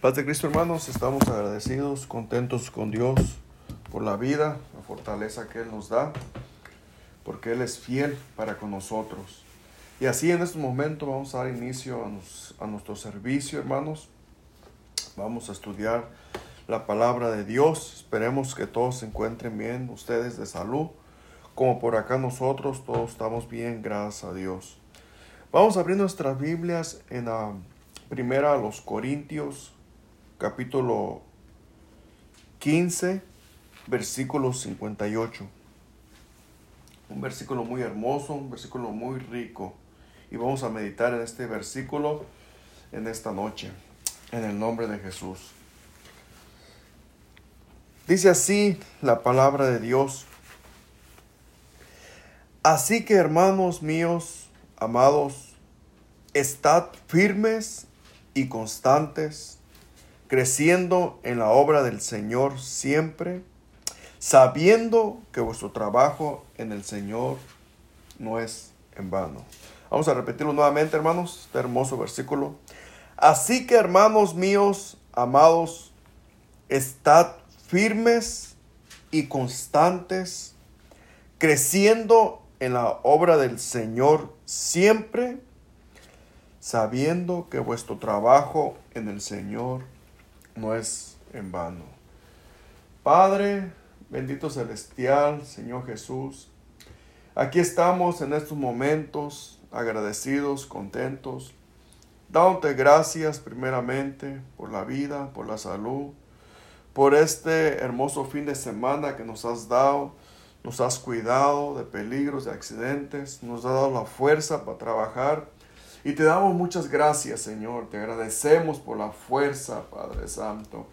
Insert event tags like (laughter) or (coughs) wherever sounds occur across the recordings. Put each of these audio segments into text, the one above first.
Paz de Cristo, hermanos, estamos agradecidos, contentos con Dios por la vida, la fortaleza que Él nos da, porque Él es fiel para con nosotros. Y así en este momento vamos a dar inicio a, a nuestro servicio, hermanos. Vamos a estudiar la palabra de Dios. Esperemos que todos se encuentren bien, ustedes de salud, como por acá nosotros, todos estamos bien, gracias a Dios. Vamos a abrir nuestras Biblias en la primera a los Corintios, capítulo 15, versículo 58. Un versículo muy hermoso, un versículo muy rico. Y vamos a meditar en este versículo en esta noche, en el nombre de Jesús. Dice así la palabra de Dios. Así que hermanos míos, amados, estad firmes y constantes, creciendo en la obra del Señor siempre, sabiendo que vuestro trabajo en el Señor no es en vano. Vamos a repetirlo nuevamente, hermanos, este hermoso versículo. Así que, hermanos míos, amados, estad firmes y constantes, creciendo en la obra del Señor siempre, sabiendo que vuestro trabajo en el Señor no es en vano. Padre, bendito celestial, Señor Jesús, aquí estamos en estos momentos agradecidos, contentos, dándote gracias primeramente por la vida, por la salud, por este hermoso fin de semana que nos has dado nos has cuidado de peligros, de accidentes, nos has dado la fuerza para trabajar. Y te damos muchas gracias, Señor. Te agradecemos por la fuerza, Padre Santo.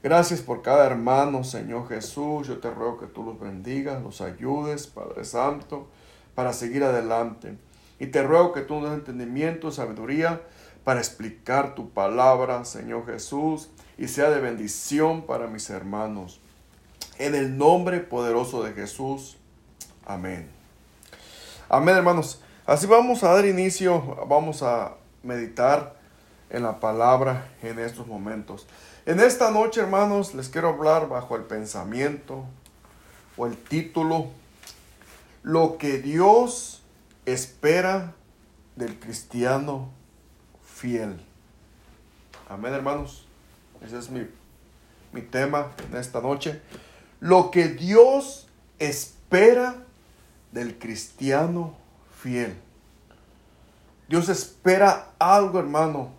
Gracias por cada hermano, Señor Jesús. Yo te ruego que tú los bendigas, los ayudes, Padre Santo, para seguir adelante. Y te ruego que tú nos des entendimiento, sabiduría para explicar tu palabra, Señor Jesús, y sea de bendición para mis hermanos. En el nombre poderoso de Jesús. Amén. Amén, hermanos. Así vamos a dar inicio, vamos a meditar en la palabra en estos momentos. En esta noche, hermanos, les quiero hablar bajo el pensamiento o el título, lo que Dios espera del cristiano fiel. Amén, hermanos. Ese es mi, mi tema en esta noche lo que Dios espera del cristiano fiel. Dios espera algo, hermano,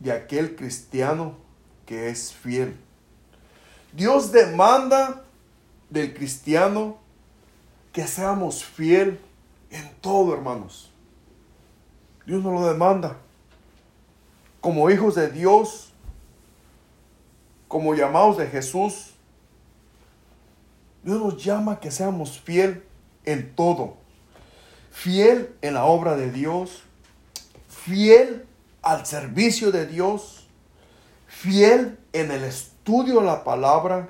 de aquel cristiano que es fiel. Dios demanda del cristiano que seamos fiel en todo, hermanos. Dios nos lo demanda. Como hijos de Dios, como llamados de Jesús, Dios nos llama que seamos fiel en todo. Fiel en la obra de Dios. Fiel al servicio de Dios. Fiel en el estudio de la palabra.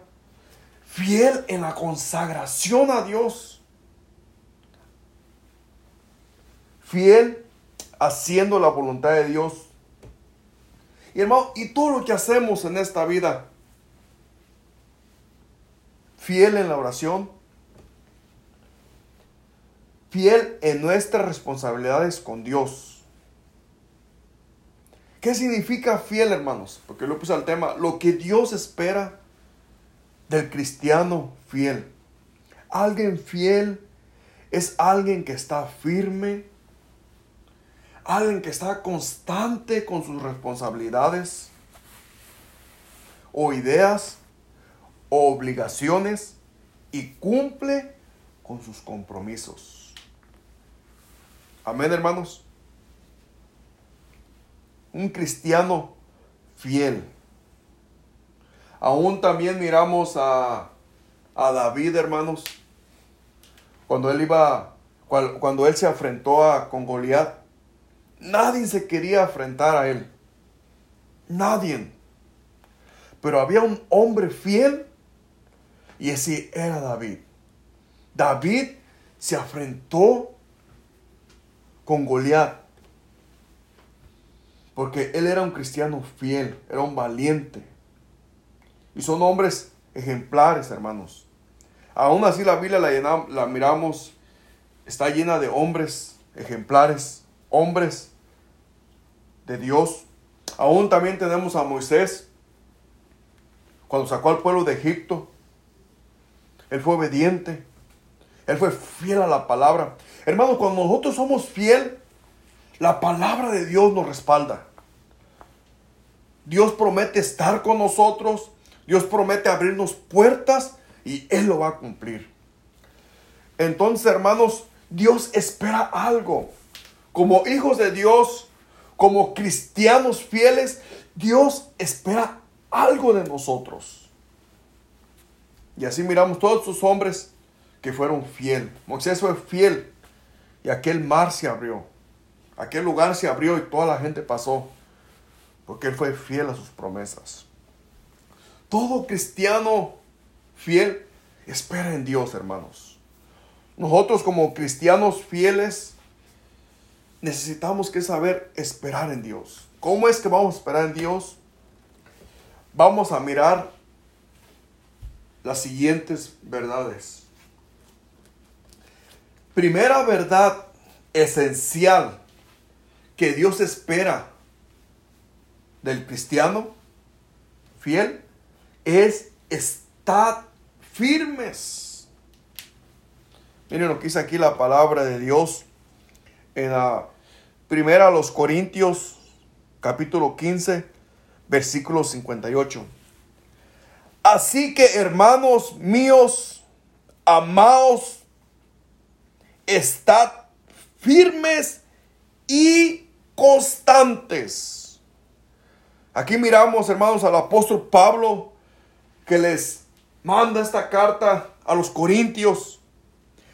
Fiel en la consagración a Dios. Fiel haciendo la voluntad de Dios. Y hermano, y todo lo que hacemos en esta vida, fiel en la oración, fiel en nuestras responsabilidades con Dios. ¿Qué significa fiel, hermanos? Porque lo puse al tema, lo que Dios espera del cristiano fiel. Alguien fiel es alguien que está firme, alguien que está constante con sus responsabilidades o ideas o obligaciones y cumple con sus compromisos. Amén, hermanos. Un cristiano fiel. Aún también miramos a, a David, hermanos, cuando él iba, cuando, él se afrentó a, con Goliat, nadie se quería enfrentar a él. Nadie. Pero había un hombre fiel y ese era David. David se afrentó con Goliat. Porque él era un cristiano fiel, era un valiente. Y son hombres ejemplares, hermanos. Aún así la Biblia la, la miramos, está llena de hombres ejemplares, hombres de Dios. Aún también tenemos a Moisés, cuando sacó al pueblo de Egipto. Él fue obediente. Él fue fiel a la palabra. Hermanos, cuando nosotros somos fiel, la palabra de Dios nos respalda. Dios promete estar con nosotros. Dios promete abrirnos puertas y Él lo va a cumplir. Entonces, hermanos, Dios espera algo. Como hijos de Dios, como cristianos fieles, Dios espera algo de nosotros. Y así miramos todos esos hombres que fueron fiel. Moisés fue fiel y aquel mar se abrió. Aquel lugar se abrió y toda la gente pasó porque él fue fiel a sus promesas. Todo cristiano fiel espera en Dios, hermanos. Nosotros como cristianos fieles necesitamos que saber esperar en Dios. ¿Cómo es que vamos a esperar en Dios? Vamos a mirar las siguientes verdades. Primera verdad esencial que Dios espera del cristiano fiel es estar firmes. Miren lo que dice aquí la palabra de Dios en la primera a los Corintios capítulo 15 versículo 58. Así que hermanos míos, amados, estad firmes y constantes. Aquí miramos, hermanos, al apóstol Pablo que les manda esta carta a los corintios.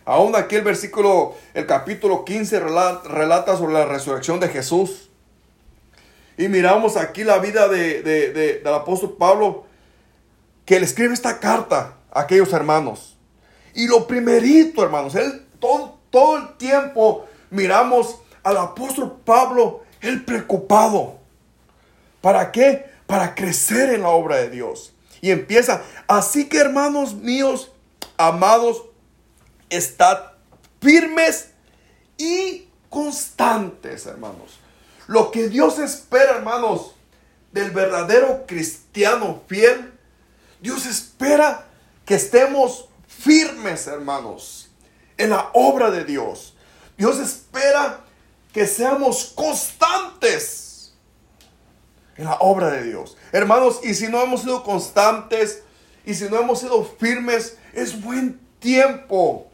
Aún aquí el versículo, el capítulo 15 relata, sobre la resurrección de Jesús. Y miramos aquí la vida de, del apóstol Pablo que le escribe esta carta a aquellos hermanos. Y lo primerito, hermanos, él todo, todo el tiempo miramos al apóstol Pablo, el preocupado. ¿Para qué? Para crecer en la obra de Dios. Y empieza, así que hermanos míos, amados, estad firmes y constantes, hermanos. Lo que Dios espera, hermanos, del verdadero cristiano fiel, Dios espera que estemos firmes, hermanos, en la obra de Dios. Dios espera que seamos constantes en la obra de Dios. Hermanos, y si no hemos sido constantes y si no hemos sido firmes, es buen tiempo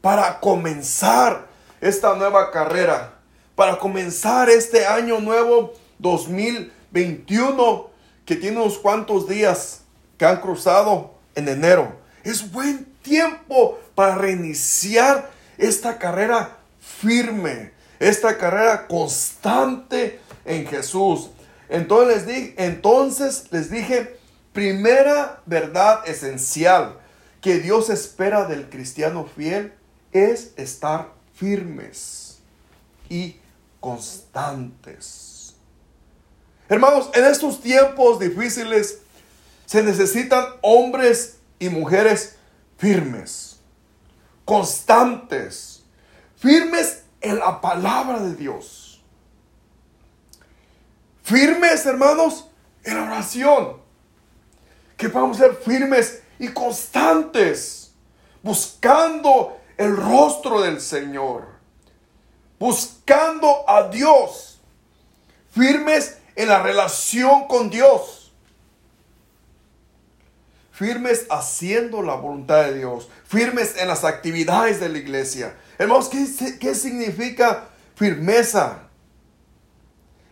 para comenzar esta nueva carrera, para comenzar este año nuevo 2021 que tiene unos cuantos días que han cruzado en enero. Es buen tiempo para reiniciar esta carrera firme, esta carrera constante en Jesús. Entonces les dije, entonces les dije, primera verdad esencial que Dios espera del cristiano fiel es estar firmes y constantes. Hermanos, en estos tiempos difíciles se necesitan hombres y mujeres firmes, constantes, firmes en la palabra de Dios. Firmes, hermanos, en la oración. Que podamos ser firmes y constantes, buscando el rostro del Señor, buscando a Dios, firmes en la relación con Dios, firmes haciendo la voluntad de Dios, firmes en las actividades de la iglesia. Hermanos, ¿qué, qué significa firmeza?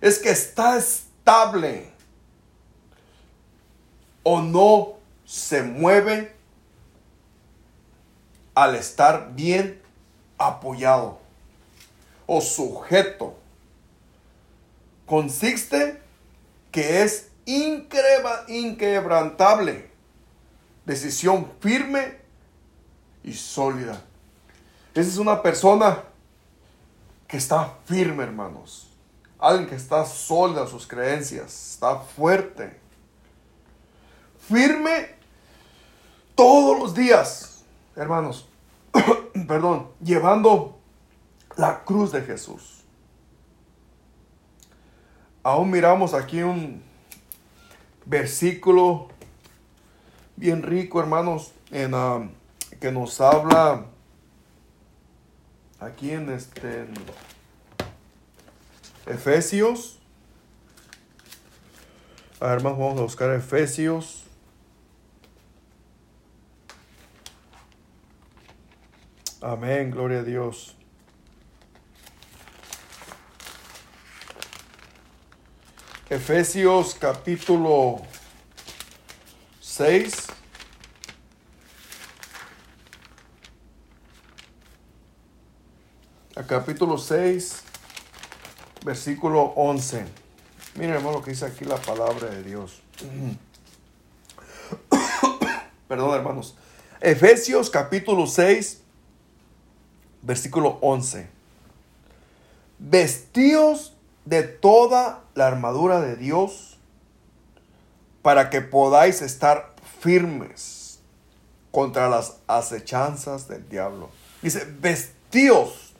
Es que está estable o no se mueve al estar bien apoyado o sujeto. Consiste que es inquebrantable, decisión firme y sólida. Esa es una persona que está firme, hermanos, alguien que está sólido en sus creencias, está fuerte, firme todos los días, hermanos, (coughs) perdón, llevando la cruz de Jesús. Aún miramos aquí un versículo bien rico, hermanos, en, ah, que nos habla aquí en este Efesios. A ver, hermanos, vamos a buscar Efesios. Amén, gloria a Dios. Efesios capítulo 6. A capítulo 6, versículo 11. Miren hermano lo que dice aquí la palabra de Dios. (coughs) Perdón hermanos. Efesios capítulo 6, versículo 11. Vestidos de toda la armadura de Dios para que podáis estar firmes contra las acechanzas del diablo. Dice, vestidos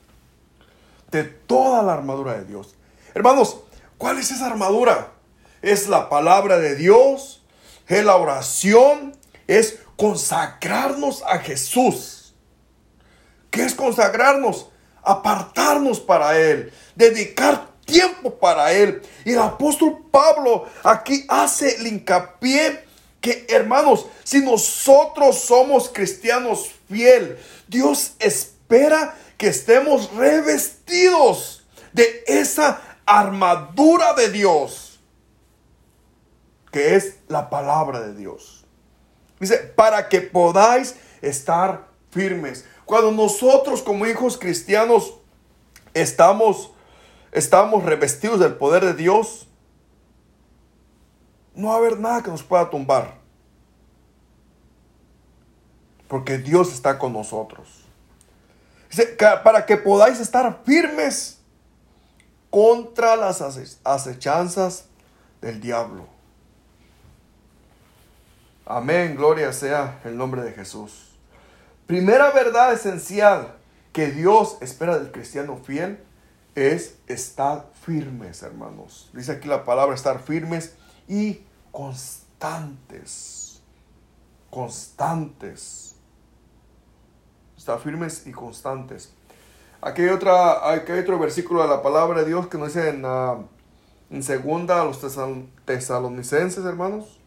de toda la armadura de Dios. Hermanos, ¿cuál es esa armadura? Es la palabra de Dios, es la oración, es consagrarnos a Jesús. ¿Qué es consagrarnos? Apartarnos para Él, dedicar tiempo para Él. Y el apóstol Pablo aquí hace el hincapié que, hermanos, si nosotros somos cristianos fiel, Dios espera que estemos revestidos de esa armadura de Dios, que es la palabra de Dios. Dice, para que podáis estar firmes. Cuando nosotros como hijos cristianos estamos estamos revestidos del poder de Dios, no va a haber nada que nos pueda tumbar. Porque Dios está con nosotros. para que podáis estar firmes contra las acechanzas del diablo. Amén, gloria sea el nombre de Jesús. Primera verdad esencial que Dios espera del cristiano fiel es estar firmes, hermanos. Dice aquí la palabra estar firmes y constantes. Constantes. Estar firmes y constantes. Aquí hay, otra, aquí hay otro versículo de la palabra de Dios que nos dice en, uh, segunda a los tesalonicenses, hermanos.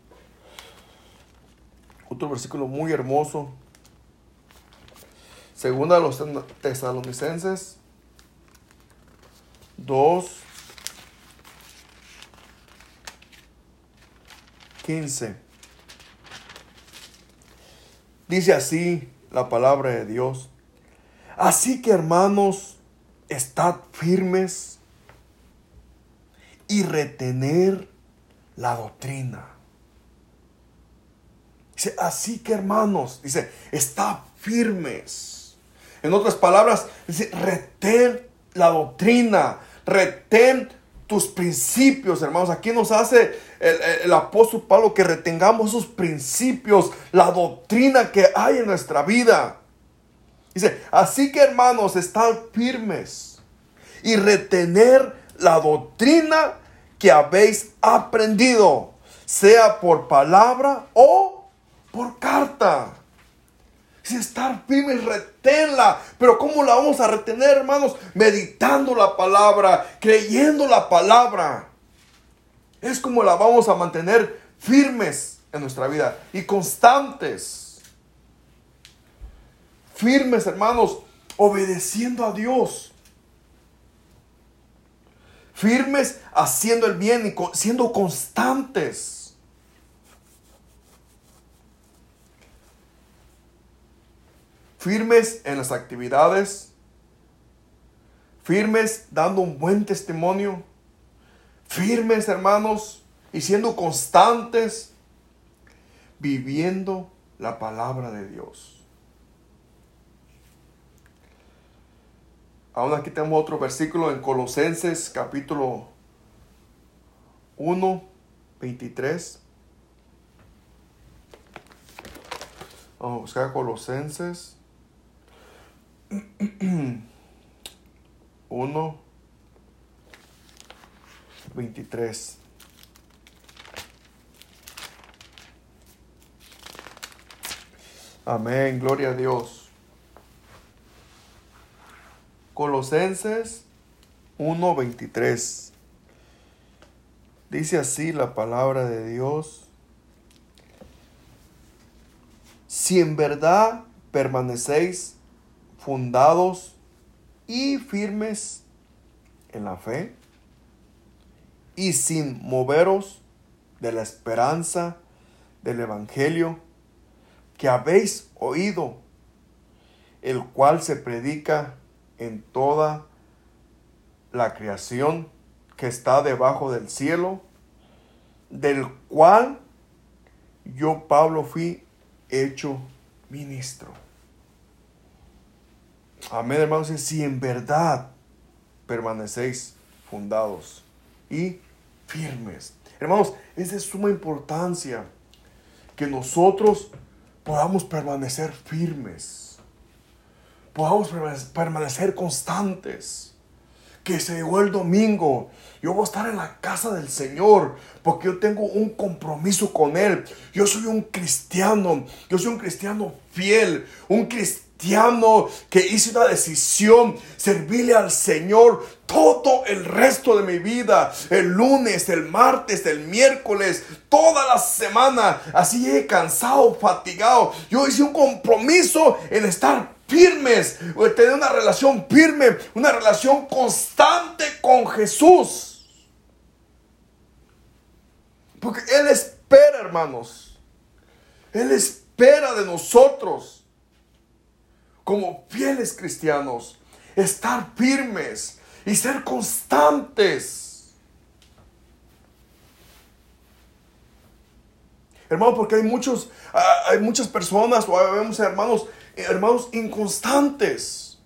Otro versículo muy hermoso. Segunda a los tesalonicenses 2, 15. Dice así la palabra de Dios. Así que hermanos, estad firmes y retener la doctrina. Dice, así que hermanos, dice, estad firmes. En otras palabras, dice, retén la doctrina, retén principios, hermanos. Aquí nos hace el, apóstol Pablo que retengamos esos principios, la doctrina que hay en nuestra vida. Dice, así que hermanos, están firmes y retener la doctrina que habéis aprendido, sea por palabra o por carta. Si estar firme, reténla. Pero ¿cómo la vamos a retener, hermanos? Meditando la palabra, creyendo la palabra. Es como la vamos a mantener firmes en nuestra vida y constantes. Firmes, hermanos, obedeciendo a Dios. Firmes haciendo el bien y siendo constantes. Firmes en las actividades, firmes dando un buen testimonio, firmes hermanos y siendo constantes, viviendo la palabra de Dios. Aún aquí tenemos otro versículo en Colosenses capítulo 1, 23. Vamos a buscar Colosenses (clears throat) 1, 23. Amén, gloria a Dios. Colosenses 1:23. Dice así la palabra de Dios. Si en verdad permanecéis fundados y firmes en la fe y sin moveros de la esperanza del Evangelio que habéis oído, el cual se predica en toda la creación que está debajo del cielo, del cual yo, Pablo, fui hecho ministro. Amén, hermanos, si en verdad permanecéis fundados y firmes. Hermanos, es de suma importancia que nosotros podamos permanecer firmes, podamos permanecer constantes. Que se llegó el domingo, yo voy a estar en la casa del Señor porque yo tengo un compromiso con Él. Yo soy un cristiano, yo soy un cristiano fiel, un cristiano que hice una decisión, servirle al Señor todo el resto de mi vida, el lunes, el martes, el miércoles, toda la semana, así he cansado, fatigado. Yo hice un compromiso en estar firmes, tener una relación firme, una relación constante con Jesús. Porque Él espera, hermanos. Él espera de nosotros, como fieles cristianos, estar firmes, y ser constantes. Hermano, porque hay muchos, ah, hay muchas personas o vemos hermanos, hermanos inconstantes.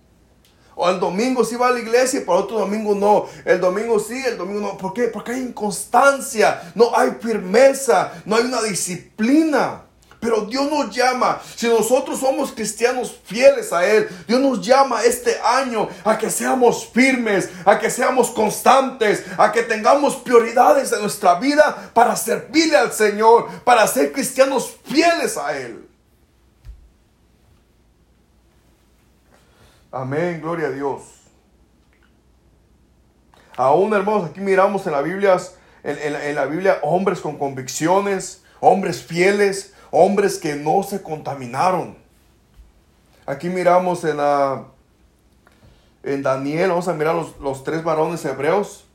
O el domingo sí va a la iglesia para otro domingo no. El domingo sí, el domingo no. ¿Por qué? Porque hay inconstancia, no hay firmeza, no hay una disciplina. Pero Dios nos llama, si nosotros somos cristianos fieles a Él, Dios nos llama este año a que seamos firmes, a que seamos constantes, a que tengamos prioridades en nuestra vida para servirle al Señor, para ser cristianos fieles a Él. Amén, gloria a Dios. Aún hermanos, aquí miramos en la Biblia, en, en la Biblia hombres con convicciones, hombres fieles, hombres que no se contaminaron. Aquí miramos en, la, en Daniel, vamos a mirar los, los tres varones hebreos.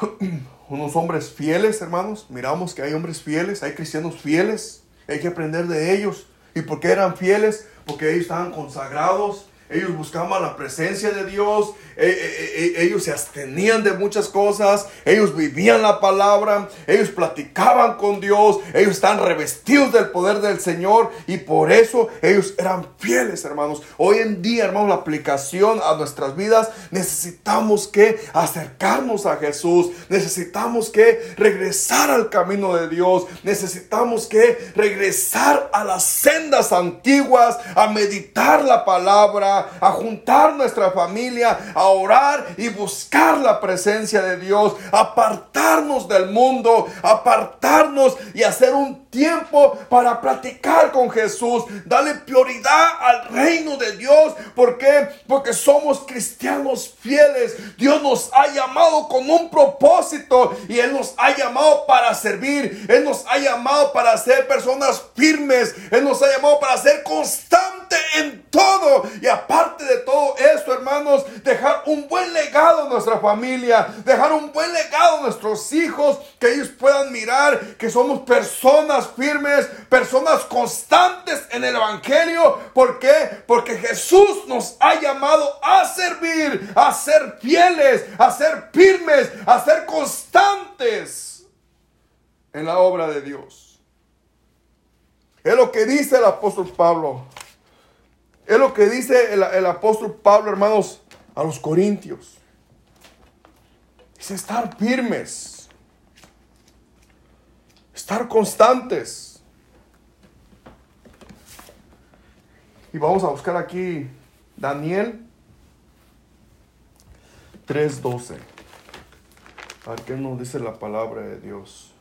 (clears throat) Unos hombres fieles, hermanos. Miramos que hay hombres fieles, hay cristianos fieles. Hay que aprender de ellos. ¿Y por qué eran fieles? Porque ellos estaban consagrados, ellos buscaban la presencia de Dios, e, e, e, ellos se abstenían de muchas cosas, ellos vivían la palabra, ellos platicaban con Dios, ellos están revestidos del poder del Señor y por eso ellos eran fieles, hermanos. Hoy en día, hermanos, la aplicación a nuestras vidas, necesitamos que acercarnos a Jesús, necesitamos que regresar al camino de Dios, necesitamos que regresar a las sendas antiguas, a meditar la palabra, a juntar nuestra familia, a orar y buscar la presencia de Dios, apartarnos del mundo, apartarnos y hacer un tiempo para platicar con Jesús, darle prioridad al reino de Dios. ¿Por qué? Porque somos cristianos fieles. Dios nos ha llamado con un propósito y Él nos ha llamado para servir. Él nos ha llamado para ser personas firmes. Él nos ha llamado para ser constante en todo. Y aparte de todo esto, hermanos, dejar un buen legado a nuestra familia, dejar un buen legado a nuestros hijos, que ellos puedan mirar que somos personas firmes, personas constantes en el Evangelio. ¿Por qué? Porque Jesús nos ha llamado a servir, a ser fieles, a ser firmes, a ser constantes en la obra de Dios. Es lo que dice el apóstol Pablo. Es lo que dice el, apóstol Pablo, hermanos, a los corintios. Es estar firmes. estar constantes. Y vamos a buscar aquí Daniel 3:12. A qué nos dice la palabra de Dios.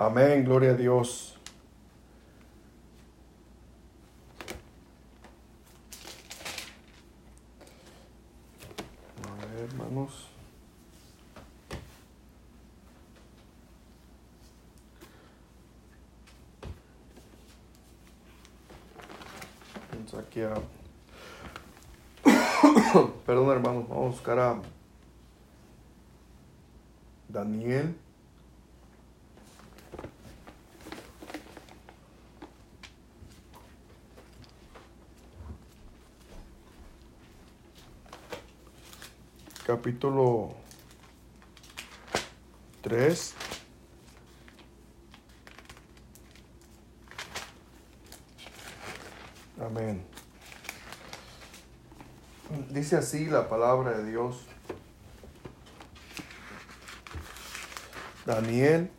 Amén, gloria a Dios. Hermanos. Vamos aquí a... (coughs) Perdón, hermanos, vamos a buscar a Daniel. Capítulo 3. Amén. Dice así la palabra de Dios. Daniel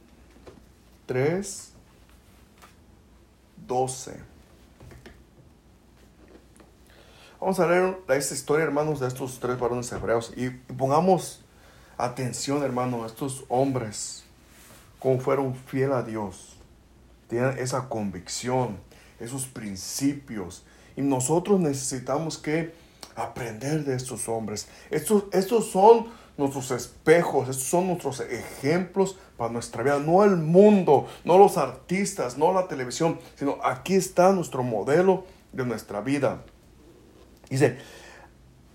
3, 12. Vamos a leer esta historia, hermanos, de estos tres varones hebreos y pongamos atención, hermano, a estos hombres, cómo fueron fieles a Dios. Tienen esa convicción, esos principios. Y nosotros necesitamos que aprender de estos hombres. Estos, estos son nuestros espejos, estos son nuestros ejemplos para nuestra vida. No el mundo, no los artistas, no la televisión, sino aquí está nuestro modelo de nuestra vida. Dice,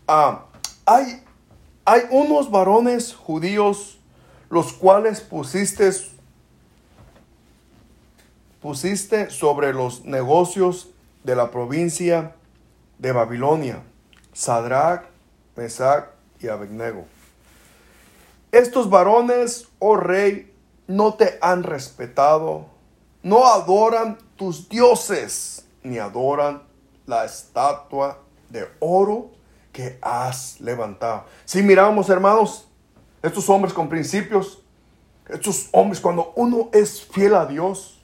ah, hay, hay unos varones judíos los cuales pusiste, pusiste sobre los negocios de la provincia de Babilonia, Sadrach, Mesach y Abednego. Estos varones, oh rey, no te han respetado, no adoran tus dioses, ni adoran la estatua de oro que has levantado. Si miramos, hermanos, estos hombres con principios, estos hombres, cuando uno es fiel a Dios,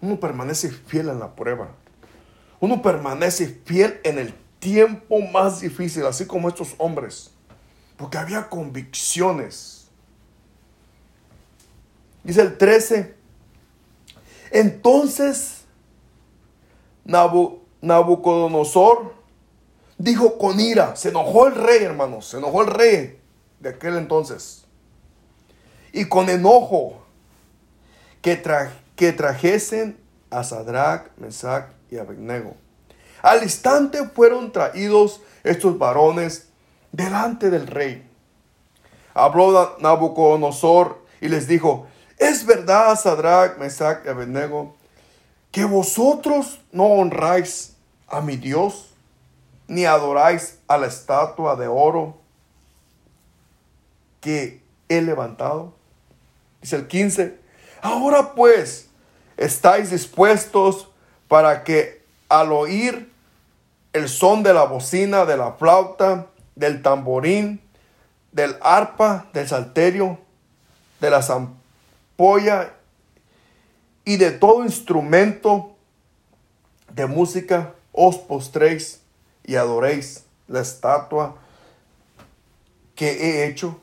uno permanece fiel en la prueba. Uno permanece fiel en el tiempo más difícil, así como estos hombres. Porque había convicciones. Dice el 13. Entonces Nabucodonosor dijo con ira, se enojó el rey, hermanos, se enojó el rey de aquel entonces. Y con enojo que, que trajesen a Sadrach, Mesach y Abednego. Al instante fueron traídos estos varones delante del rey. Habló Nabucodonosor y les dijo, es verdad, Sadrach, Mesach y Abednego, que vosotros no honráis a mi Dios ni adoráis a la estatua de oro que he levantado. Dice el 15, ahora pues estáis dispuestos para que al oír el son de la bocina, de la flauta, del tamborín, del arpa, del salterio, de la zampolla y de todo instrumento de música, os postréis y adoréis la estatua que he hecho.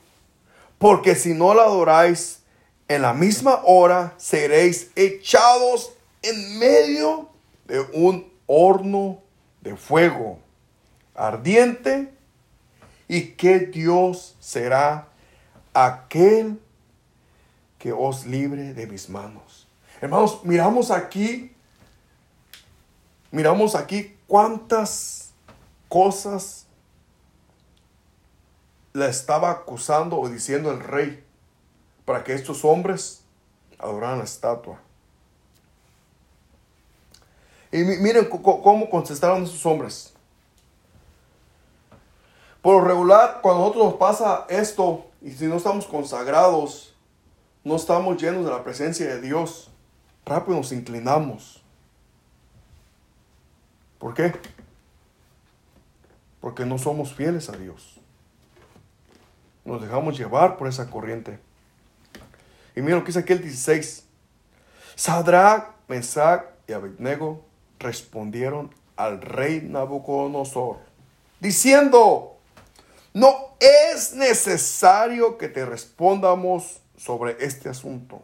Porque si no la adoráis, en la misma hora seréis echados en medio de un horno de fuego ardiente. ¿Y que Dios será aquel que os libre de mis manos? Hermanos, miramos aquí, miramos aquí cuántas cosas le estaba acusando o diciendo el rey para que estos hombres adoraran la estatua. Y miren cómo contestaron esos hombres. Por lo regular, cuando a nosotros nos pasa esto, y si no estamos consagrados, no estamos llenos de la presencia de Dios, rápido nos inclinamos. ¿Por qué? Porque no somos fieles a Dios. Nos dejamos llevar por esa corriente. Y mira lo que dice aquí el 16. Sadrach, Mesach y Abednego respondieron al rey Nabucodonosor, diciendo, no es necesario que te respondamos sobre este asunto.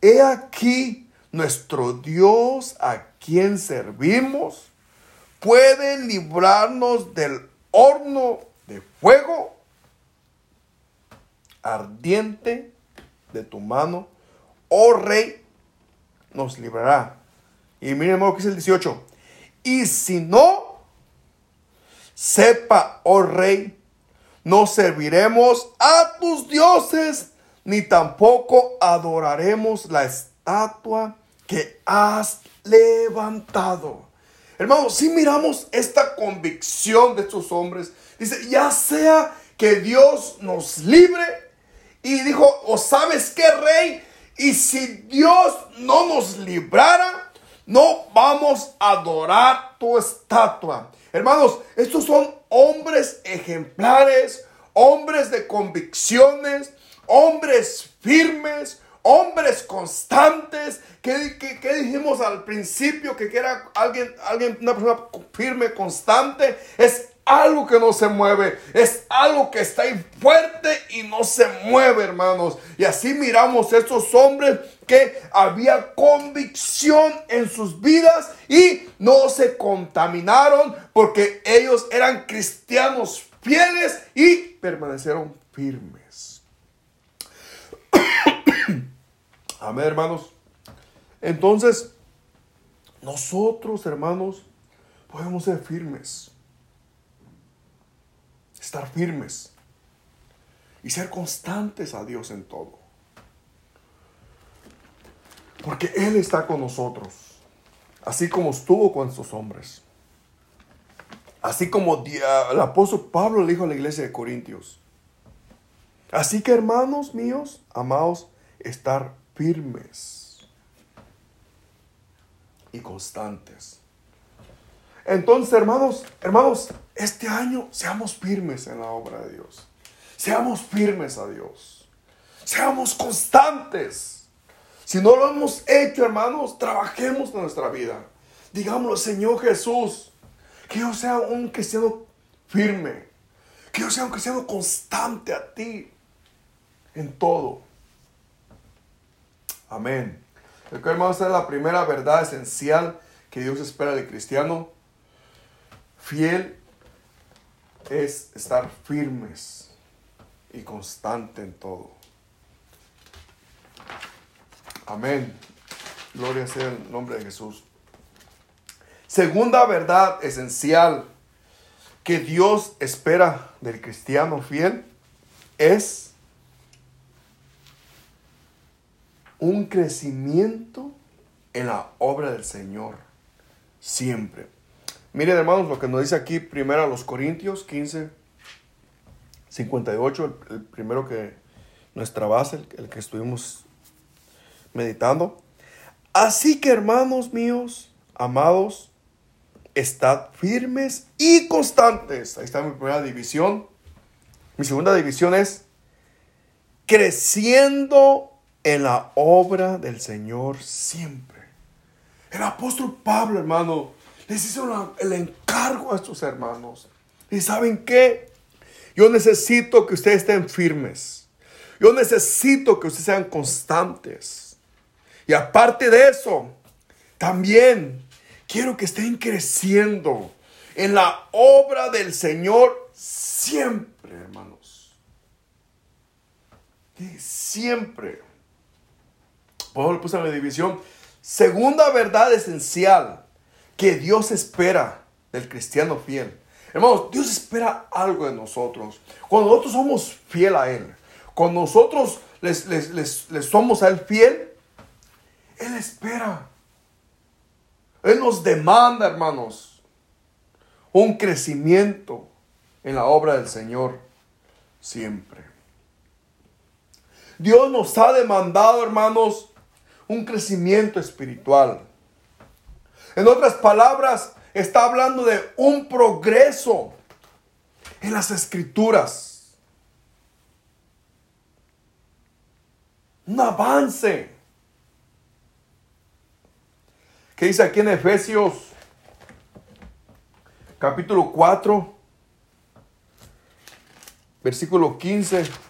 He aquí nuestro Dios a quien servimos puede librarnos del horno de fuego ardiente de tu mano, oh rey, nos librará. Y miren lo que es el 18. Y si no, sepa, oh rey, no serviremos a tus dioses, ni tampoco adoraremos la estatua que has levantado. Hermanos, si miramos esta convicción de estos hombres, dice, ya sea que Dios nos libre, y dijo, o sabes qué, rey, y si Dios no nos librara, no vamos a adorar tu estatua. Hermanos, estos son hombres ejemplares, hombres de convicciones, hombres firmes, hombres constantes. ¿Qué, dijimos al principio? Que era alguien, alguien, una persona firme, constante. Es algo que no se mueve, es algo que está ahí fuerte y no se mueve, hermanos. Y así miramos a estos hombres que había convicción en sus vidas y no se contaminaron porque ellos eran cristianos fieles y permanecieron firmes. Amén, hermanos. Entonces, nosotros, hermanos, podemos ser firmes estar firmes y ser constantes a Dios en todo. Porque Él está con nosotros, así como estuvo con estos hombres. Así como el apóstol Pablo le dijo a la iglesia de Corintios. Así que hermanos míos, amados, estar firmes y constantes. Entonces, hermanos, hermanos, este año seamos firmes en la obra de Dios. Seamos firmes a Dios. Seamos constantes. Si no lo hemos hecho, hermanos, trabajemos en nuestra vida. Digámoslo, Señor Jesús, que yo sea un cristiano firme. Que yo sea un cristiano constante a ti en todo. Amén. El que hermanos es la primera verdad esencial que Dios espera del cristiano. Fiel es estar firmes y constante en todo. Amén. Gloria sea el nombre de Jesús. Segunda verdad esencial que Dios espera del cristiano fiel es un crecimiento en la obra del Señor siempre. Miren hermanos lo que nos dice aquí primero a los Corintios 15, 58, el, primero que nuestra base, el, que estuvimos meditando. Así que hermanos míos, amados, estad firmes y constantes. Ahí está mi primera división. Mi segunda división es creciendo en la obra del Señor siempre. El apóstol Pablo, hermano, les hizo el encargo a estos hermanos. ¿Y saben qué? Yo necesito que ustedes estén firmes. Yo necesito que ustedes sean constantes. Y aparte de eso, también quiero que estén creciendo en la obra del Señor siempre, hermanos. Siempre. Pablo le puse en la división. Segunda verdad esencial que Dios espera del cristiano fiel. Hermanos, Dios espera algo de nosotros. Cuando nosotros somos fiel a Él, cuando nosotros les, somos a Él fiel, Él espera. Él nos demanda, hermanos, un crecimiento en la obra del Señor siempre. Dios nos ha demandado, hermanos, un crecimiento espiritual. En otras palabras, está hablando de un progreso en las escrituras. Un avance. ¿Qué dice aquí en Efesios capítulo 4, versículo 15?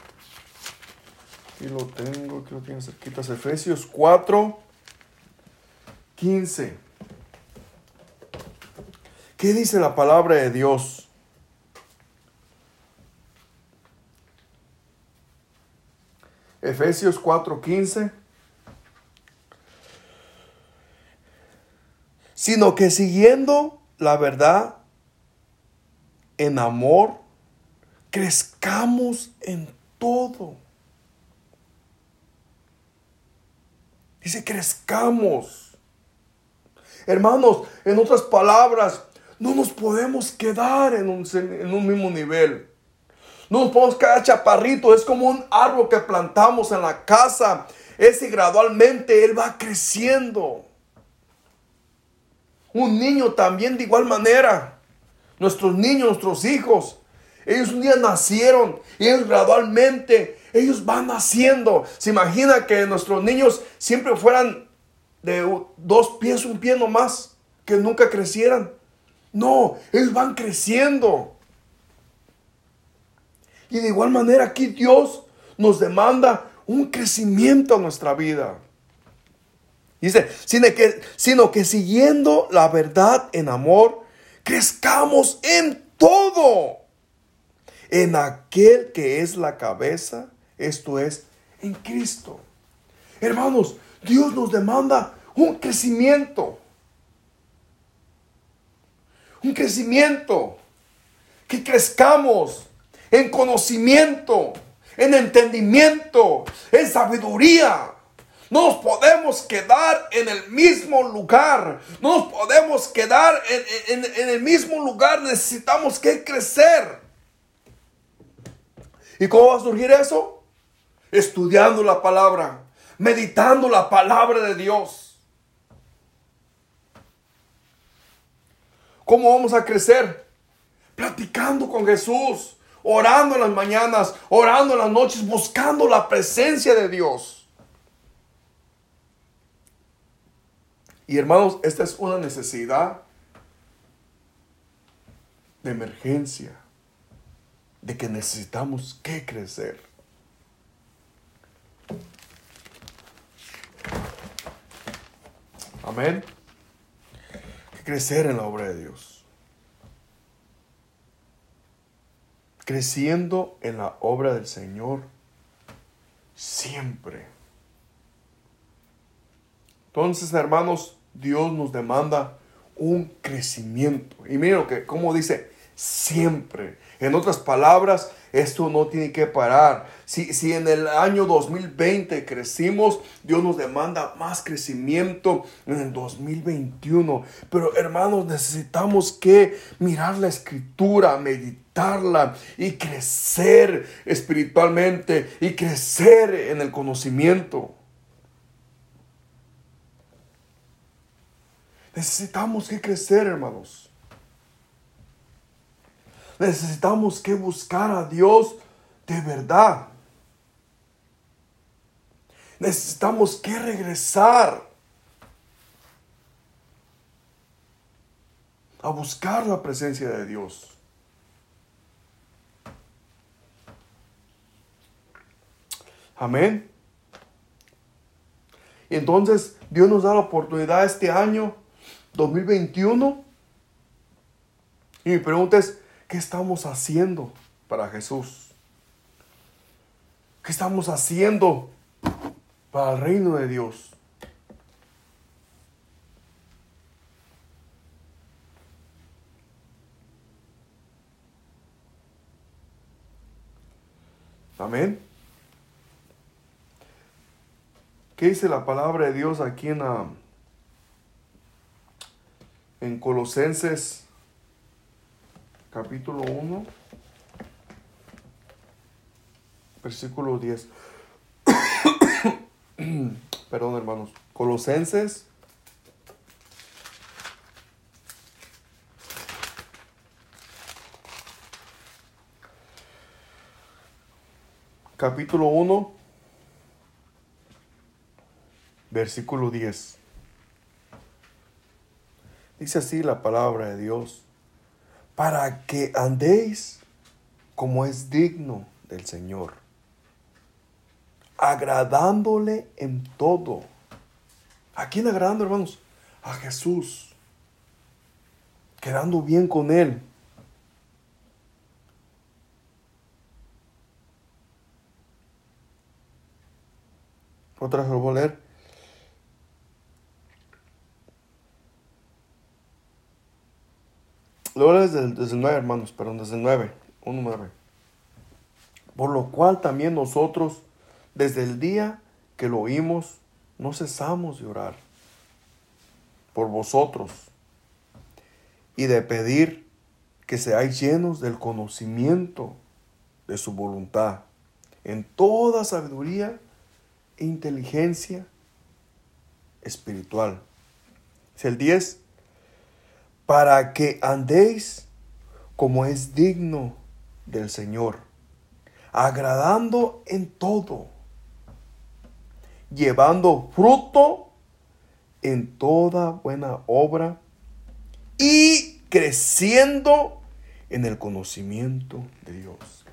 Aquí lo tengo, aquí lo tiene cerquita. Efesios 4, 15. ¿Qué dice la palabra de Dios? Efesios 4:15. Sino que siguiendo la verdad en amor, crezcamos en todo. Dice, crezcamos. Hermanos, en otras palabras, no nos podemos quedar en un, en un mismo nivel. No nos podemos quedar chaparrito. Es como un árbol que plantamos en la casa. Ese gradualmente él va creciendo. Un niño también de igual manera. Nuestros niños, nuestros hijos. Ellos un día nacieron y ellos gradualmente, ellos van naciendo. Se imagina que nuestros niños siempre fueran de dos pies, un pie nomás, que nunca crecieran. No, ellos van creciendo. Y de igual manera aquí Dios nos demanda un crecimiento a nuestra vida. Dice, que, sino que siguiendo la verdad en amor, crezcamos en todo. En aquel que es la cabeza, esto es, en Cristo. Hermanos, Dios nos demanda un crecimiento. Un crecimiento. Que crezcamos en conocimiento, en entendimiento, en sabiduría. No nos podemos quedar en el mismo lugar. No nos podemos quedar en, el mismo lugar. Necesitamos que crecer. ¿Y cómo va a surgir eso? Estudiando la palabra, meditando la palabra de Dios. ¿Cómo vamos a crecer? Platicando con Jesús, orando en las mañanas, orando en las noches, buscando la presencia de Dios. Y hermanos, esta es una necesidad de emergencia, de que necesitamos que crecer. Amén. Crecer en la obra de Dios. creciendo en la obra del Señor siempre. Entonces, hermanos, Dios nos demanda un crecimiento. Y miren lo que, como dice, siempre. En otras palabras, esto no tiene que parar. Si, si en el año 2020 crecimos, Dios nos demanda más crecimiento en el 2021. Pero hermanos, necesitamos que mirar la escritura, meditarla y crecer espiritualmente y crecer en el conocimiento. Necesitamos que crecer, hermanos. Necesitamos que buscar a Dios de verdad. Necesitamos que regresar a buscar la presencia de Dios. Amén. Y entonces Dios nos da la oportunidad este año 2021. Y mi pregunta es, ¿Qué estamos haciendo para Jesús? ¿Qué estamos haciendo para reino de Dios? Amén. ¿Qué dice la palabra de Dios aquí en, en Colosenses capítulo 1, versículo 10. (clears throat) perdón hermanos, Colosenses. Capítulo 1, versículo 10. Dice así la palabra de Dios, para que andéis como es digno del Señor agradándole en todo. ¿A quién agradando, hermanos? A Jesús, quedando bien con Él. Otra vez lo voy a leer. Luego desde el, desde el 9, hermanos, perdón, desde el 9, 1, 9. Por lo cual también nosotros, desde el día que lo oímos, no cesamos de orar por vosotros y de pedir que seáis llenos del conocimiento de su voluntad, en toda sabiduría e inteligencia espiritual. Es el 10 para que andéis como es digno del Señor, agradando en todo, llevando fruto en toda buena obra y creciendo en el conocimiento de Dios.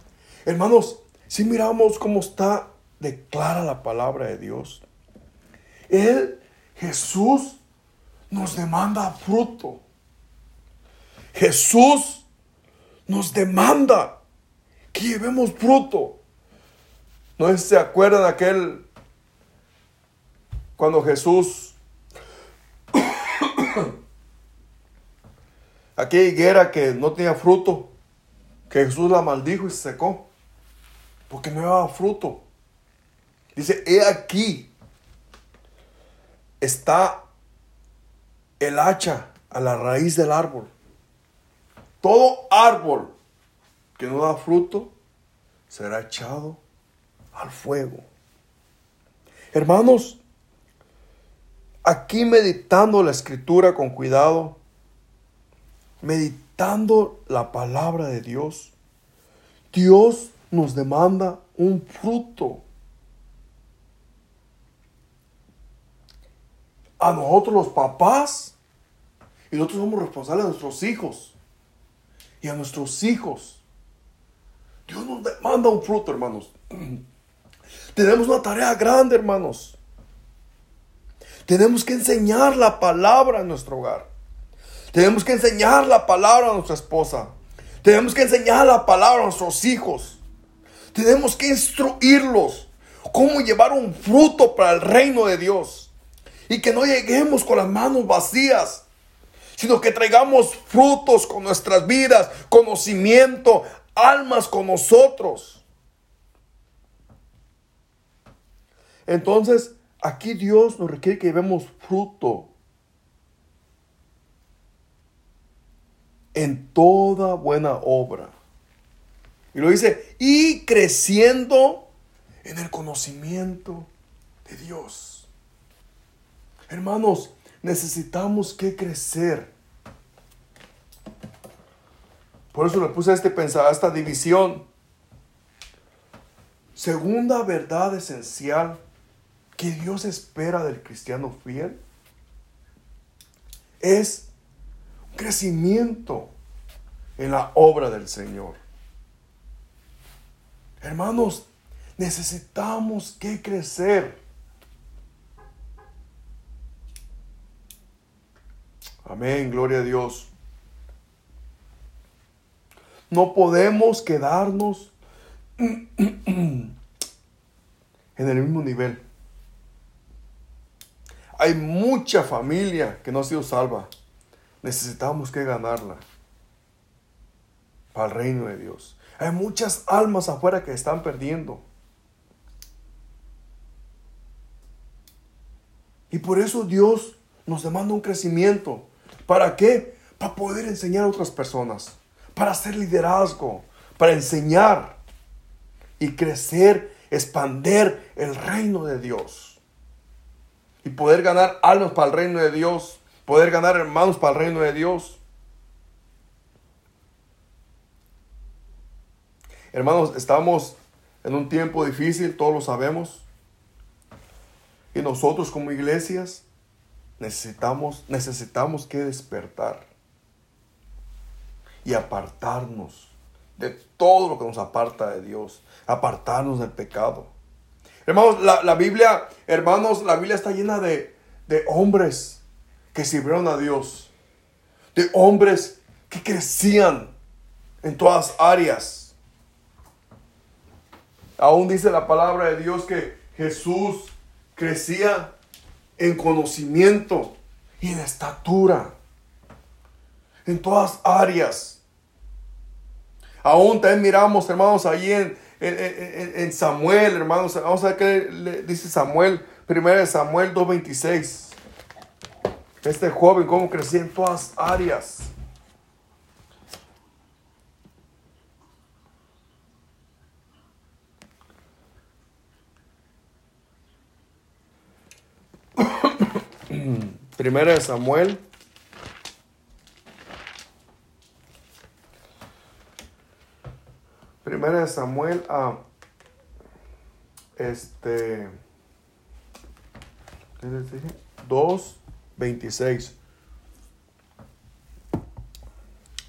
Hermanos, si miramos cómo está declara la palabra de Dios, Él, Jesús, nos demanda fruto. Jesús nos demanda que llevemos fruto. ¿No se acuerdan de aquel cuando Jesús, (coughs) aquella higuera que no tenía fruto, que Jesús la maldijo y se secó, porque no llevaba fruto. Dice, he aquí, está el hacha a la raíz del árbol. Todo árbol que no da fruto será echado al fuego. Hermanos, aquí meditando la escritura con cuidado, meditando la palabra de Dios, Dios nos demanda un fruto. A nosotros los papás, y nosotros somos responsables de nuestros hijos y a nuestros hijos. Dios nos demanda un fruto, hermanos. (clears throat) Tenemos una tarea grande, hermanos. Tenemos que enseñar la palabra en nuestro hogar. Tenemos que enseñar la palabra a nuestra esposa. Tenemos que enseñar la palabra a nuestros hijos. Tenemos que instruirlos cómo llevar un fruto para el reino de Dios. Y que no lleguemos con las manos vacías sino que traigamos frutos con nuestras vidas, conocimiento, almas con nosotros. Entonces, aquí Dios nos requiere que llevemos fruto en toda buena obra. Y lo dice, y creciendo en el conocimiento de Dios. Hermanos, necesitamos que crecer. Por eso le puse este pensar, esta división. Segunda verdad esencial que Dios espera del cristiano fiel es un crecimiento en la obra del Señor. Hermanos, necesitamos que crecer. Amén, gloria a Dios. No podemos quedarnos (clears throat) en el mismo nivel. Hay mucha familia que no ha sido salva. Necesitamos que ganarla para el reino de Dios. Hay muchas almas afuera que están perdiendo. Y por eso Dios nos demanda un crecimiento. ¿Para qué? Para poder enseñar a otras personas, para hacer liderazgo, para enseñar y crecer, expander el reino de Dios. Y poder ganar almas para el reino de Dios, poder ganar hermanos para el reino de Dios. Hermanos, estamos en un tiempo difícil, todos lo sabemos. Y nosotros como iglesias necesitamos, necesitamos que despertar y apartarnos de todo lo que nos aparta de Dios, apartarnos del pecado. Hermanos, la, Biblia, hermanos, la Biblia está llena de, de hombres que sirvieron a Dios, de hombres que crecían en todas áreas. Aún dice la palabra de Dios que Jesús crecía en conocimiento y en estatura, en todas áreas. Aún también miramos, hermanos, allí en, en, Samuel, hermanos, vamos a ver qué le dice Samuel, primero de Samuel 2.26. Este joven, cómo crecía en todas áreas. (coughs) Primera de Samuel. Primera de Samuel a ah, este 2 26.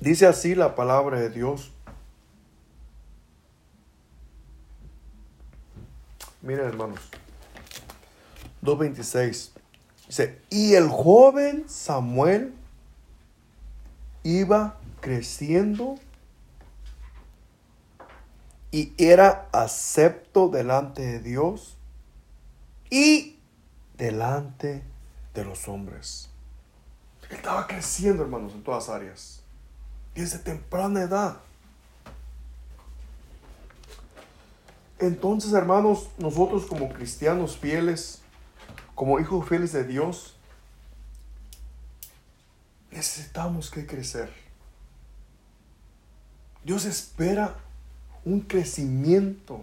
Dice así la palabra de Dios. Miren hermanos. 2.26. Dice, y el joven Samuel iba creciendo y era acepto delante de Dios y delante de los hombres. Él estaba creciendo, hermanos, en todas áreas. Desde temprana edad. Entonces, hermanos, nosotros como cristianos fieles, como hijos fieles de Dios, necesitamos que crecer. Dios espera un crecimiento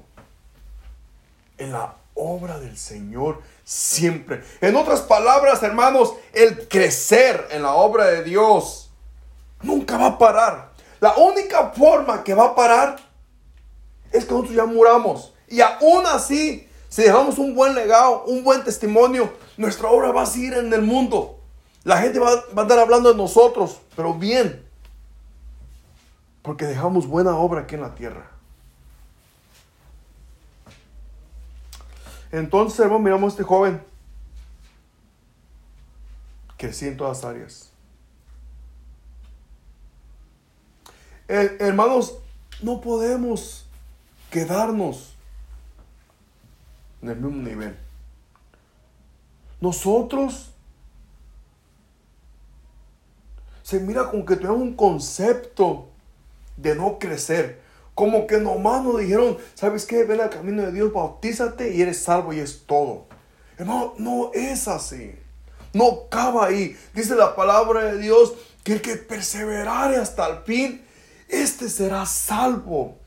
en la obra del Señor siempre. En otras palabras, hermanos, el crecer en la obra de Dios nunca va a parar. La única forma que va a parar es que nosotros ya muramos. Y aún así si dejamos un buen legado, un buen testimonio, nuestra obra va a seguir en el mundo. La gente va, a estar hablando de nosotros, pero bien. Porque dejamos buena obra aquí en la tierra. Entonces, hermano, miramos a este joven. Crecí en todas áreas. hermanos, no podemos quedarnos en el mismo nivel. Nosotros se mira como que tenemos un concepto de no crecer. Como que nomás nos dijeron, ¿sabes qué? Ven al camino de Dios, bautízate y eres salvo y es todo. Hermano, no es así. No acaba ahí. Dice la palabra de Dios que el que perseverare hasta el fin, este será salvo.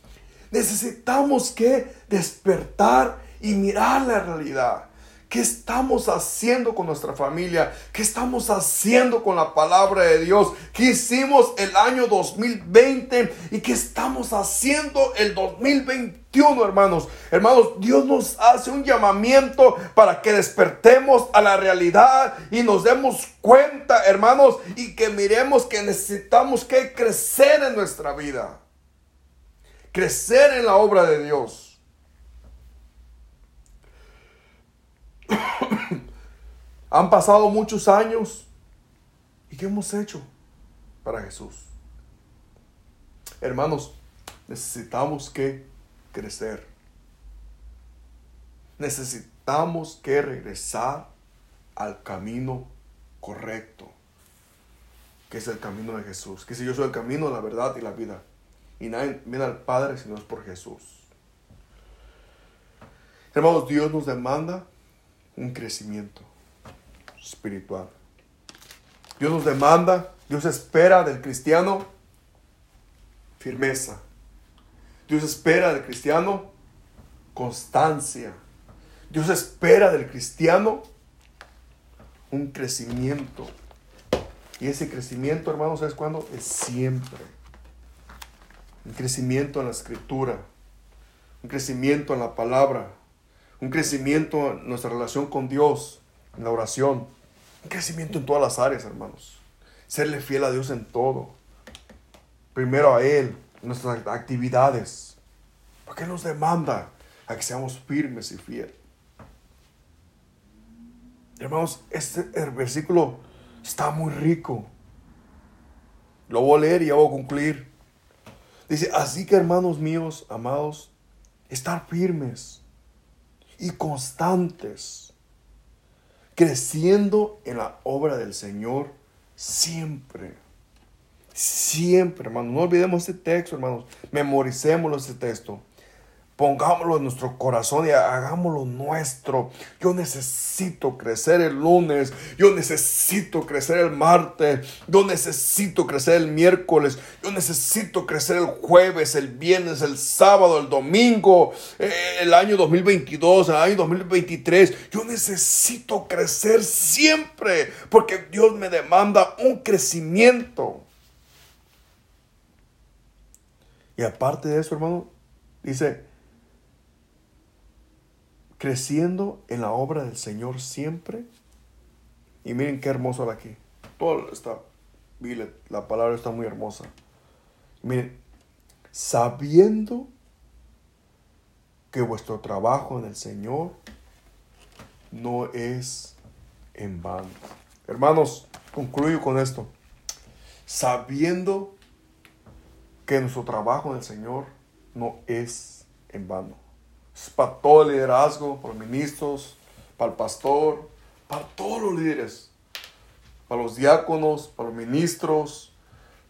Necesitamos que despertar y mirar la realidad. ¿Qué estamos haciendo con nuestra familia? ¿Qué estamos haciendo con la palabra de Dios? ¿Qué hicimos el año 2020 y qué estamos haciendo el 2021, hermanos? Hermanos, Dios nos hace un llamamiento para que despertemos a la realidad y nos demos cuenta, hermanos, y que miremos que necesitamos que crecer en nuestra vida. Crecer en la obra de Dios. (coughs) Han pasado muchos años. ¿Y qué hemos hecho para Jesús? Hermanos, necesitamos que crecer. Necesitamos que regresar al camino correcto, que es el camino de Jesús. Que si yo soy el camino, la verdad y la vida. Y nadie viene al Padre si no es por Jesús. Hermanos, Dios nos demanda un crecimiento espiritual. Dios nos demanda, Dios espera del cristiano firmeza. Dios espera del cristiano constancia. Dios espera del cristiano un crecimiento. Y ese crecimiento, hermanos, ¿sabes cuándo? Es siempre. Un crecimiento en la escritura. un crecimiento en la palabra, un crecimiento en nuestra relación con Dios, en la oración, un crecimiento en todas las áreas, hermanos. Serle fiel a Dios en todo. Primero a Él, nuestras actividades. Porque nos demanda a que seamos firmes y fieles. Hermanos, este versículo está muy rico. Lo voy a leer y ya voy a concluir. Dice, así que hermanos míos, amados, estar firmes y constantes, creciendo en la obra del Señor siempre. Siempre, hermanos. No olvidemos este texto, hermanos. Memoricémoslo este texto. Pongámoslo en nuestro corazón y hagámoslo nuestro. Yo necesito crecer el lunes. Yo necesito crecer el martes. Yo necesito crecer el miércoles. Yo necesito crecer el jueves, el viernes, el sábado, el domingo, eh, el año 2022, el año 2023. Yo necesito crecer siempre porque Dios me demanda un crecimiento. Y aparte de eso, hermano, dice, creciendo en la obra del Señor siempre. Y miren qué hermoso aquí. Todo está, la palabra está muy hermosa. Miren, sabiendo que vuestro trabajo en el Señor no es en vano. Hermanos, concluyo con esto. Sabiendo que nuestro trabajo en el Señor no es en vano para todo el liderazgo, para los ministros, para el pastor, para todos los líderes, para los diáconos, para los ministros,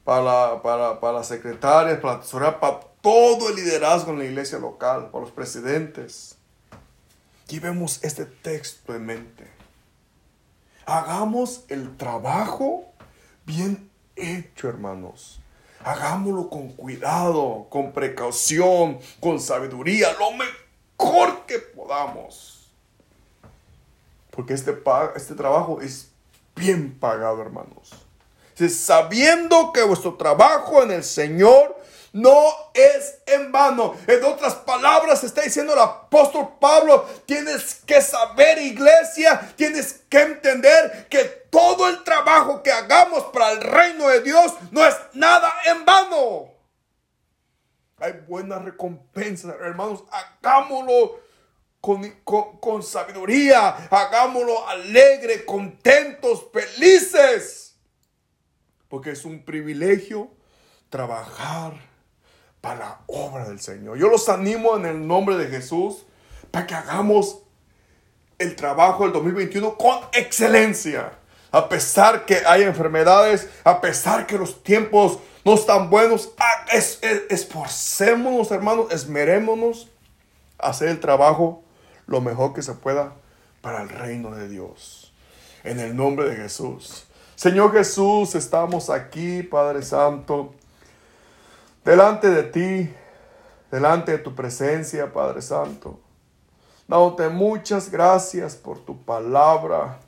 para, para, para las secretarias, para la tesorería, para todo el liderazgo en la iglesia local, para los presidentes. Llevemos este texto en mente. Hagamos el trabajo bien hecho, hermanos. Hagámoslo con cuidado, con precaución, con sabiduría, lo mejor que podamos. Porque este, este trabajo es bien pagado, hermanos. Sabiendo que vuestro trabajo en el Señor no es en vano. En otras palabras, está diciendo el apóstol Pablo, tienes que saber, iglesia, tienes que entender que todo el trabajo que hagamos para el reino de Dios no es nada en vano. Hay buenas recompensas, hermanos. Hagámoslo con, sabiduría. Hagámoslo alegre, contentos, felices. Porque es un privilegio trabajar para la obra del Señor. Yo los animo en el nombre de Jesús para que hagamos el trabajo del 2021 con excelencia. A pesar que hay enfermedades, a pesar que los tiempos no están buenos, ah, esforcémonos, hermanos, esmerémonos a hacer el trabajo lo mejor que se pueda para el reino de Dios. En el nombre de Jesús. Señor Jesús, estamos aquí, Padre Santo, delante de ti, delante de tu presencia, Padre Santo. Dándote muchas gracias por tu palabra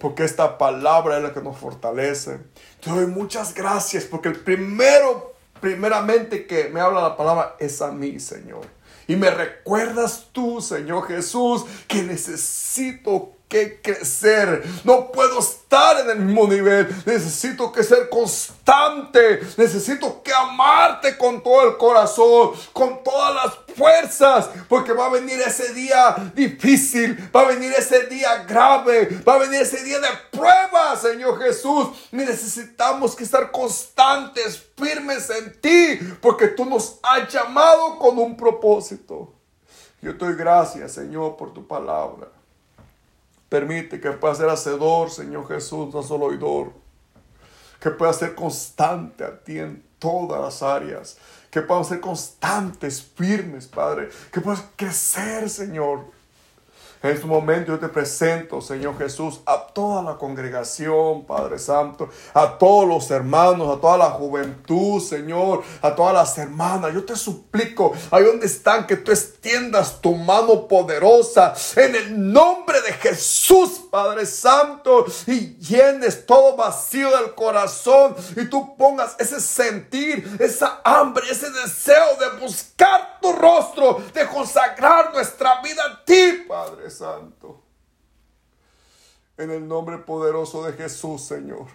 porque esta palabra es la que nos fortalece. Te doy muchas gracias porque el primero, primeramente que me habla la palabra es a mí, Señor. Y me recuerdas tú, Señor Jesús, que necesito que crecer. No puedo estar en el mismo nivel. Necesito que ser constante. Necesito que amarte con todo el corazón, con todas las fuerzas. Porque va a venir ese día difícil. Va a venir ese día grave. Va a venir ese día de prueba, Señor Jesús. Necesitamos que estar constantes, firmes en ti. Porque tú nos has llamado con un propósito. Yo te doy gracias, Señor, por tu palabra. Permite que pueda ser hacedor, Señor Jesús, no solo oidor. Que pueda ser constante a ti en todas las áreas. Que podamos ser constantes, firmes, Padre. Que puedas crecer, Señor. En este momento yo te presento, Señor Jesús, a toda la congregación, Padre Santo, a todos los hermanos, a toda la juventud, Señor, a todas las hermanas. Yo te suplico, ahí donde están, que tú extiendas tu mano poderosa en el nombre de Jesús, Padre Santo, y llenes todo vacío del corazón y tú pongas ese sentir, esa hambre, ese deseo de buscar tu rostro, de consagrar nuestra vida a ti, Padre Santo. En el nombre poderoso de Jesús, Señor.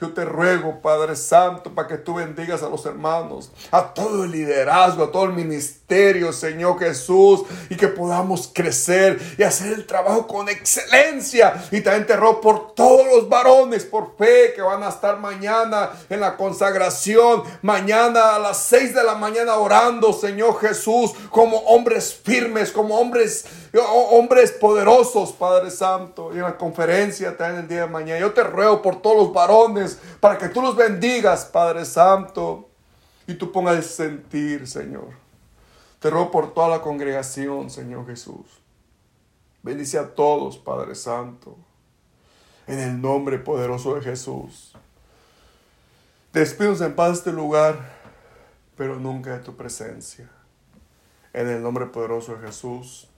Yo te ruego, Padre Santo, para que tú bendigas a los hermanos, a todo el liderazgo, a todo el ministerio, Señor Jesús, y que podamos crecer y hacer el trabajo con excelencia. Y también te ruego por todos los varones, por fe, que van a estar mañana en la consagración, mañana a las seis de la mañana orando, Señor Jesús, como hombres firmes, como hombres hombres poderosos, Padre Santo, y en la conferencia también el día de mañana. Yo te ruego por todos los varones para que tú los bendigas, Padre Santo, y tú pongas el sentir, Señor. Te ruego por toda la congregación, Señor Jesús. Bendice a todos, Padre Santo, en el nombre poderoso de Jesús. Despidos en paz de este lugar, pero nunca de tu presencia. En el nombre poderoso de Jesús.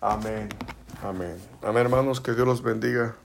Amén. Amén. Amén, hermanos. Que Dios los bendiga.